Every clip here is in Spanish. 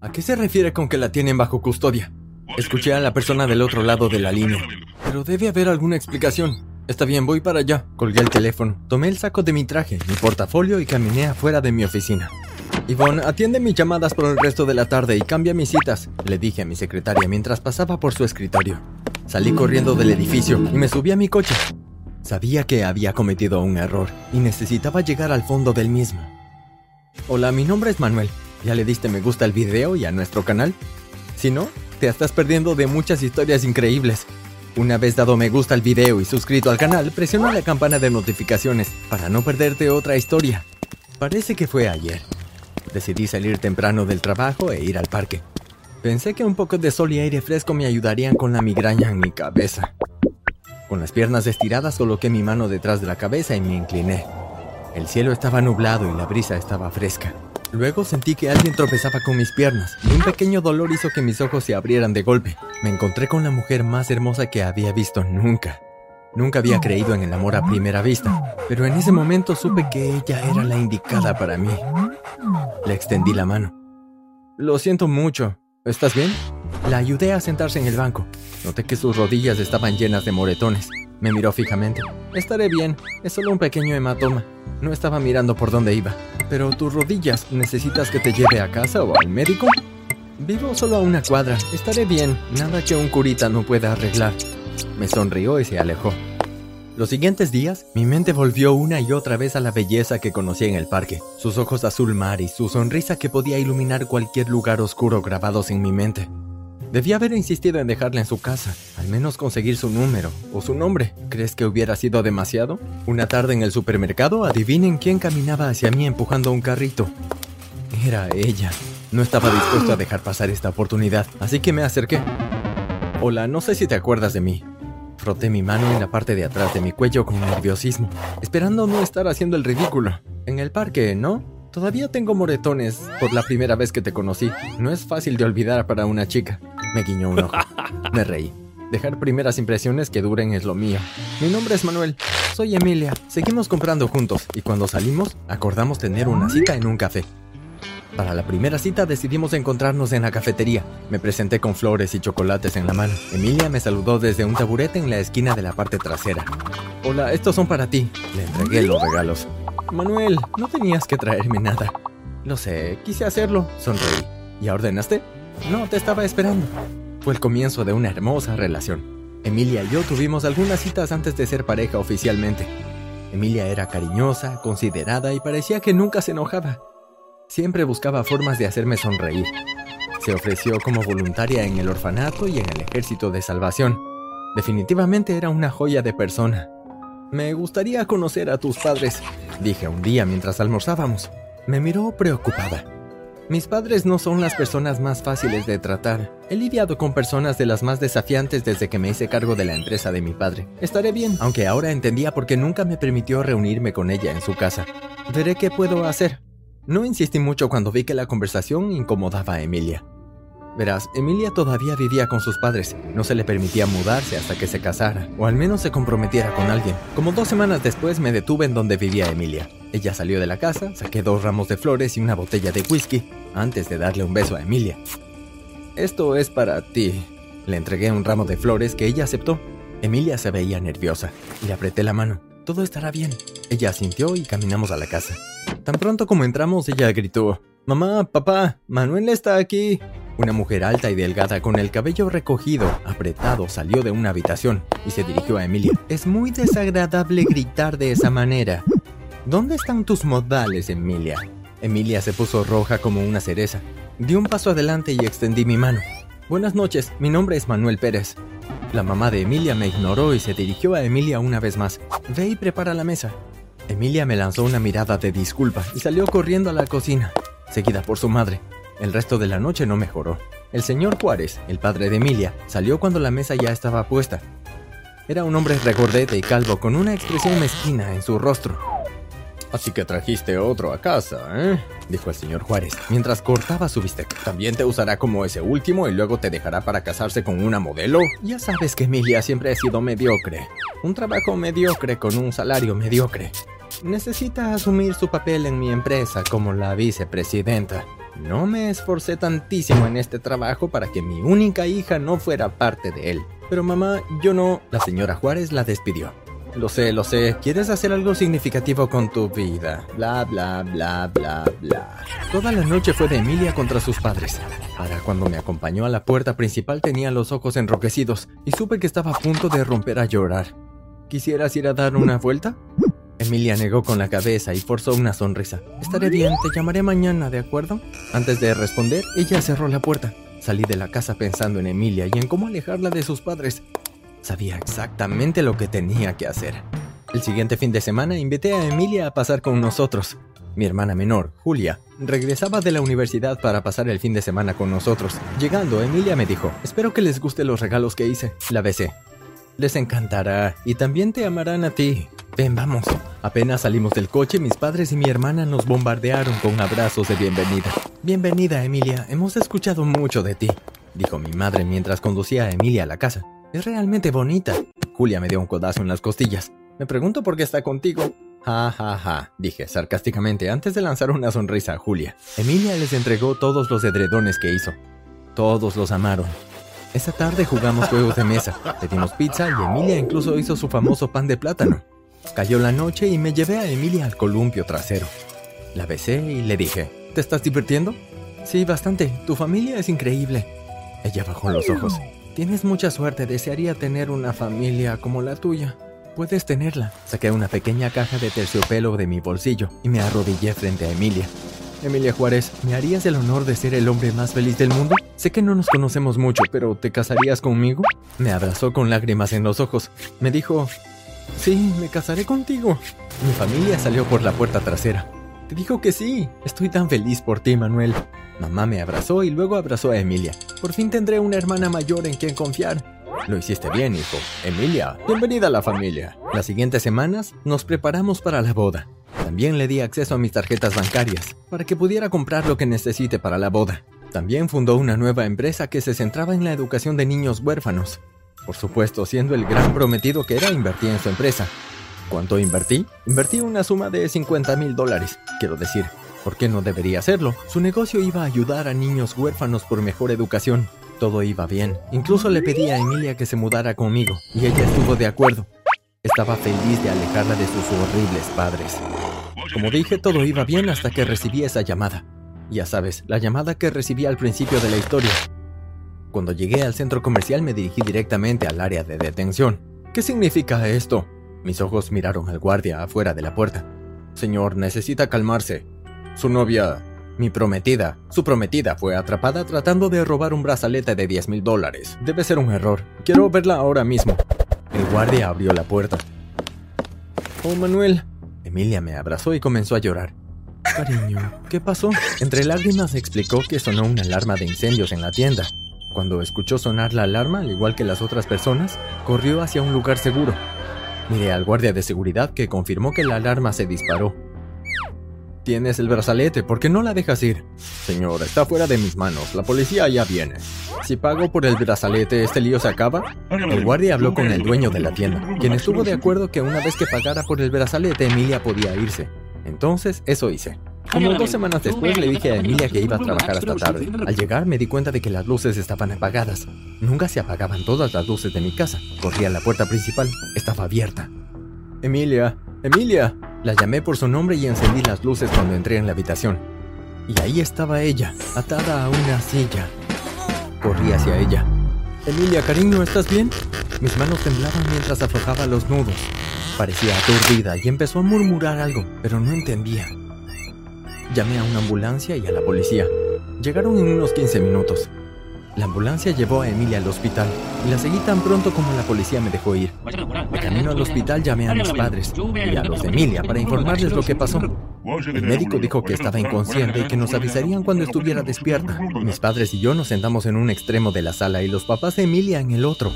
¿A qué se refiere con que la tienen bajo custodia? Escuché a la persona del otro lado de la línea. Pero debe haber alguna explicación. Está bien, voy para allá. Colgué el teléfono, tomé el saco de mi traje, mi portafolio y caminé afuera de mi oficina. Yvonne, atiende mis llamadas por el resto de la tarde y cambia mis citas, le dije a mi secretaria mientras pasaba por su escritorio. Salí corriendo del edificio y me subí a mi coche. Sabía que había cometido un error y necesitaba llegar al fondo del mismo. Hola, mi nombre es Manuel. ¿Ya le diste me gusta al video y a nuestro canal? Si no, te estás perdiendo de muchas historias increíbles. Una vez dado me gusta al video y suscrito al canal, presiona la campana de notificaciones para no perderte otra historia. Parece que fue ayer. Decidí salir temprano del trabajo e ir al parque. Pensé que un poco de sol y aire fresco me ayudarían con la migraña en mi cabeza. Con las piernas estiradas coloqué mi mano detrás de la cabeza y me incliné. El cielo estaba nublado y la brisa estaba fresca. Luego sentí que alguien tropezaba con mis piernas y un pequeño dolor hizo que mis ojos se abrieran de golpe. Me encontré con la mujer más hermosa que había visto nunca. Nunca había creído en el amor a primera vista, pero en ese momento supe que ella era la indicada para mí. Le extendí la mano. Lo siento mucho. ¿Estás bien? La ayudé a sentarse en el banco. Noté que sus rodillas estaban llenas de moretones. Me miró fijamente. Estaré bien, es solo un pequeño hematoma. No estaba mirando por dónde iba. Pero tus rodillas, ¿necesitas que te lleve a casa o al médico? Vivo solo a una cuadra, estaré bien, nada que un curita no pueda arreglar. Me sonrió y se alejó. Los siguientes días, mi mente volvió una y otra vez a la belleza que conocí en el parque, sus ojos azul mar y su sonrisa que podía iluminar cualquier lugar oscuro grabados en mi mente. Debía haber insistido en dejarla en su casa, al menos conseguir su número o su nombre. ¿Crees que hubiera sido demasiado? Una tarde en el supermercado, adivinen quién caminaba hacia mí empujando un carrito. Era ella. No estaba dispuesto a dejar pasar esta oportunidad, así que me acerqué. Hola, no sé si te acuerdas de mí. Froté mi mano en la parte de atrás de mi cuello con nerviosismo, esperando no estar haciendo el ridículo. En el parque, ¿no? Todavía tengo moretones por la primera vez que te conocí. No es fácil de olvidar para una chica. Me guiñó un ojo. Me reí. Dejar primeras impresiones que duren es lo mío. Mi nombre es Manuel. Soy Emilia. Seguimos comprando juntos y cuando salimos acordamos tener una cita en un café. Para la primera cita decidimos encontrarnos en la cafetería. Me presenté con flores y chocolates en la mano. Emilia me saludó desde un taburete en la esquina de la parte trasera. Hola, estos son para ti. Le entregué los regalos. Manuel, no tenías que traerme nada. Lo sé, quise hacerlo, sonreí. ¿Ya ordenaste? No, te estaba esperando. Fue el comienzo de una hermosa relación. Emilia y yo tuvimos algunas citas antes de ser pareja oficialmente. Emilia era cariñosa, considerada y parecía que nunca se enojaba. Siempre buscaba formas de hacerme sonreír. Se ofreció como voluntaria en el orfanato y en el ejército de salvación. Definitivamente era una joya de persona. Me gustaría conocer a tus padres, dije un día mientras almorzábamos. Me miró preocupada. Mis padres no son las personas más fáciles de tratar. He lidiado con personas de las más desafiantes desde que me hice cargo de la empresa de mi padre. Estaré bien, aunque ahora entendía por qué nunca me permitió reunirme con ella en su casa. Veré qué puedo hacer. No insistí mucho cuando vi que la conversación incomodaba a Emilia. Verás, Emilia todavía vivía con sus padres. No se le permitía mudarse hasta que se casara, o al menos se comprometiera con alguien. Como dos semanas después me detuve en donde vivía Emilia. Ella salió de la casa, saqué dos ramos de flores y una botella de whisky, antes de darle un beso a Emilia. Esto es para ti. Le entregué un ramo de flores que ella aceptó. Emilia se veía nerviosa le apreté la mano. Todo estará bien. Ella asintió y caminamos a la casa. Tan pronto como entramos, ella gritó, Mamá, papá, Manuel está aquí. Una mujer alta y delgada con el cabello recogido, apretado, salió de una habitación y se dirigió a Emilia. Es muy desagradable gritar de esa manera. ¿Dónde están tus modales, Emilia? Emilia se puso roja como una cereza. Di un paso adelante y extendí mi mano. Buenas noches, mi nombre es Manuel Pérez. La mamá de Emilia me ignoró y se dirigió a Emilia una vez más. Ve y prepara la mesa. Emilia me lanzó una mirada de disculpa y salió corriendo a la cocina, seguida por su madre. El resto de la noche no mejoró. El señor Juárez, el padre de Emilia, salió cuando la mesa ya estaba puesta. Era un hombre regordete y calvo con una expresión mezquina en su rostro. Así que trajiste otro a casa, ¿eh? dijo el señor Juárez, mientras cortaba su bistec. ¿También te usará como ese último y luego te dejará para casarse con una modelo? Ya sabes que Emilia siempre ha sido mediocre. Un trabajo mediocre con un salario mediocre. necesita asumir su papel en mi empresa como la vicepresidenta. No me esforcé tantísimo en este trabajo para que mi única hija no fuera parte de él. Pero mamá, yo no... La señora Juárez la despidió. Lo sé, lo sé. ¿Quieres hacer algo significativo con tu vida? Bla, bla, bla, bla, bla. Toda la noche fue de Emilia contra sus padres. Para cuando me acompañó a la puerta principal tenía los ojos enroquecidos y supe que estaba a punto de romper a llorar. ¿Quisieras ir a dar una vuelta? Emilia negó con la cabeza y forzó una sonrisa. Estaré bien, te llamaré mañana, ¿de acuerdo? Antes de responder, ella cerró la puerta. Salí de la casa pensando en Emilia y en cómo alejarla de sus padres. Sabía exactamente lo que tenía que hacer. El siguiente fin de semana invité a Emilia a pasar con nosotros. Mi hermana menor, Julia, regresaba de la universidad para pasar el fin de semana con nosotros. Llegando, Emilia me dijo, espero que les guste los regalos que hice. La besé. Les encantará y también te amarán a ti. Ven, vamos. Apenas salimos del coche, mis padres y mi hermana nos bombardearon con abrazos de bienvenida. Bienvenida, Emilia. Hemos escuchado mucho de ti, dijo mi madre mientras conducía a Emilia a la casa. Es realmente bonita. Julia me dio un codazo en las costillas. Me pregunto por qué está contigo. Ja, ja, ja, dije sarcásticamente antes de lanzar una sonrisa a Julia. Emilia les entregó todos los edredones que hizo. Todos los amaron. Esa tarde jugamos juegos de mesa, pedimos pizza y Emilia incluso hizo su famoso pan de plátano. Cayó la noche y me llevé a Emilia al columpio trasero. La besé y le dije, ¿te estás divirtiendo? Sí, bastante. Tu familia es increíble. Ella bajó los ojos. Tienes mucha suerte, desearía tener una familia como la tuya. Puedes tenerla. Saqué una pequeña caja de terciopelo de mi bolsillo y me arrodillé frente a Emilia. Emilia Juárez, ¿me harías el honor de ser el hombre más feliz del mundo? Sé que no nos conocemos mucho, pero ¿te casarías conmigo? Me abrazó con lágrimas en los ojos. Me dijo, sí, me casaré contigo. Mi familia salió por la puerta trasera. Te dijo que sí. Estoy tan feliz por ti, Manuel. Mamá me abrazó y luego abrazó a Emilia. Por fin tendré una hermana mayor en quien confiar. Lo hiciste bien, hijo. Emilia, bienvenida a la familia. Las siguientes semanas nos preparamos para la boda. También le di acceso a mis tarjetas bancarias para que pudiera comprar lo que necesite para la boda. También fundó una nueva empresa que se centraba en la educación de niños huérfanos. Por supuesto, siendo el gran prometido que era, invertir en su empresa. ¿Cuánto invertí? Invertí una suma de 50 mil dólares. Quiero decir, ¿por qué no debería hacerlo? Su negocio iba a ayudar a niños huérfanos por mejor educación. Todo iba bien. Incluso le pedí a Emilia que se mudara conmigo, y ella estuvo de acuerdo. Estaba feliz de alejarla de sus horribles padres. Como dije, todo iba bien hasta que recibí esa llamada. Ya sabes, la llamada que recibí al principio de la historia. Cuando llegué al centro comercial me dirigí directamente al área de detención. ¿Qué significa esto? Mis ojos miraron al guardia afuera de la puerta. Señor, necesita calmarse. Su novia, mi prometida, su prometida fue atrapada tratando de robar un brazalete de 10 mil dólares. Debe ser un error. Quiero verla ahora mismo. El guardia abrió la puerta. Oh, Manuel. Emilia me abrazó y comenzó a llorar. Cariño, ¿qué pasó? Entre lágrimas explicó que sonó una alarma de incendios en la tienda. Cuando escuchó sonar la alarma, al igual que las otras personas, corrió hacia un lugar seguro. Miré al guardia de seguridad que confirmó que la alarma se disparó. Tienes el brazalete, ¿por qué no la dejas ir? Señor, está fuera de mis manos, la policía ya viene. Si pago por el brazalete, ¿este lío se acaba? El guardia habló con el dueño de la tienda, quien estuvo de acuerdo que una vez que pagara por el brazalete, Emilia podía irse. Entonces, eso hice. Como dos semanas después le dije a Emilia que iba a trabajar hasta tarde. Al llegar me di cuenta de que las luces estaban apagadas. Nunca se apagaban todas las luces de mi casa. Corrí a la puerta principal. Estaba abierta. Emilia, Emilia. La llamé por su nombre y encendí las luces cuando entré en la habitación. Y ahí estaba ella, atada a una silla. Corrí hacia ella. Emilia, cariño, ¿estás bien? Mis manos temblaban mientras aflojaba los nudos. Parecía aturdida y empezó a murmurar algo, pero no entendía. Llamé a una ambulancia y a la policía. Llegaron en unos 15 minutos. La ambulancia llevó a Emilia al hospital y la seguí tan pronto como la policía me dejó ir. De camino al hospital llamé a mis padres y a los de Emilia para informarles lo que pasó. El médico dijo que estaba inconsciente y que nos avisarían cuando estuviera despierta. Mis padres y yo nos sentamos en un extremo de la sala y los papás de Emilia en el otro.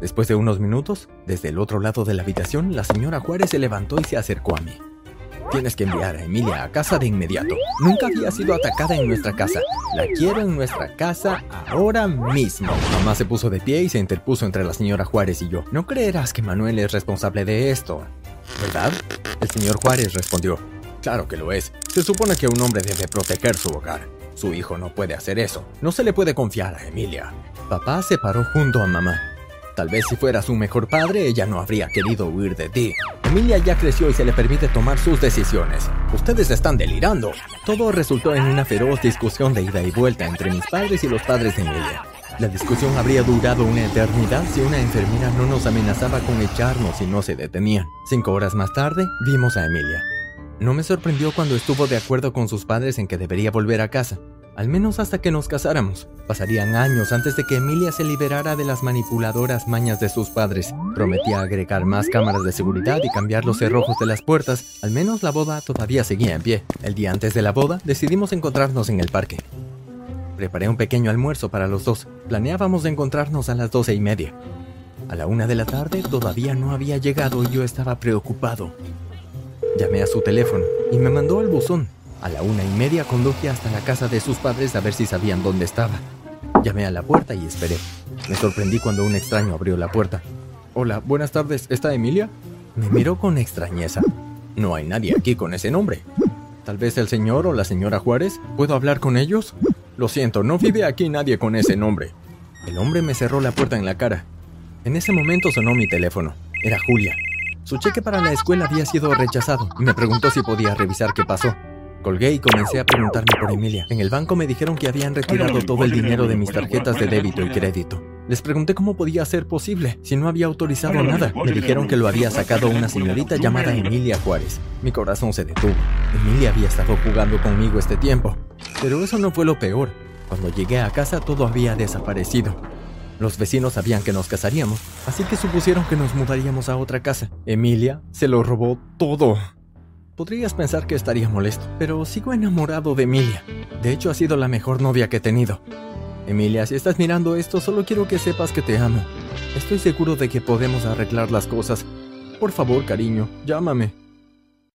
Después de unos minutos, desde el otro lado de la habitación, la señora Juárez se levantó y se acercó a mí. Tienes que enviar a Emilia a casa de inmediato. Nunca había sido atacada en nuestra casa. La quiero en nuestra casa ahora mismo. Mamá se puso de pie y se interpuso entre la señora Juárez y yo. No creerás que Manuel es responsable de esto. ¿verdad? El señor Juárez respondió, Claro que lo es. Se supone que un hombre debe proteger su hogar. Su hijo no puede hacer eso. No se le puede confiar a Emilia. Papá se paró junto a mamá. Tal vez si fuera su mejor padre, ella no habría querido huir de ti. Emilia ya creció y se le permite tomar sus decisiones. Ustedes están delirando. Todo resultó en una feroz discusión de ida y vuelta entre mis padres y los padres de Emilia. La discusión habría durado una eternidad si una enfermera no nos amenazaba con echarnos y no se detenían. Cinco horas más tarde, vimos a Emilia. No me sorprendió cuando estuvo de acuerdo con sus padres en que debería volver a casa al menos hasta que nos casáramos. Pasarían años antes de que Emilia se liberara de las manipuladoras mañas de sus padres. Prometía agregar más cámaras de seguridad y cambiar los cerrojos de las puertas. Al menos la boda todavía seguía en pie. El día antes de la boda decidimos encontrarnos en el parque. Preparé un pequeño almuerzo para los dos. Planeábamos encontrarnos a las doce y media. A la una de la tarde todavía no había llegado y yo estaba preocupado. Llamé a su teléfono y me mandó al buzón. A la una y media conduje hasta la casa de sus padres a ver si sabían dónde estaba. Llamé a la puerta y esperé. Me sorprendí cuando un extraño abrió la puerta. Hola, buenas tardes, ¿está Emilia? Me miró con extrañeza. No hay nadie aquí con ese nombre. Tal vez el señor o la señora Juárez. ¿Puedo hablar con ellos? Lo siento, no vive aquí nadie con ese nombre. El hombre me cerró la puerta en la cara. En ese momento sonó mi teléfono. Era Julia. Su cheque para la escuela había sido rechazado me preguntó si podía revisar qué pasó. Colgué y comencé a preguntarme por Emilia. En el banco me dijeron que habían retirado todo el dinero de mis tarjetas de débito y crédito. Les pregunté cómo podía ser posible si no había autorizado nada. Me dijeron que lo había sacado una señorita llamada Emilia Juárez. Mi corazón se detuvo. Emilia había estado jugando conmigo este tiempo. Pero eso no fue lo peor. Cuando llegué a casa todo había desaparecido. Los vecinos sabían que nos casaríamos, así que supusieron que nos mudaríamos a otra casa. Emilia se lo robó todo. Podrías pensar que estaría molesto, pero sigo enamorado de Emilia. De hecho, ha sido la mejor novia que he tenido. Emilia, si estás mirando esto, solo quiero que sepas que te amo. Estoy seguro de que podemos arreglar las cosas. Por favor, cariño, llámame.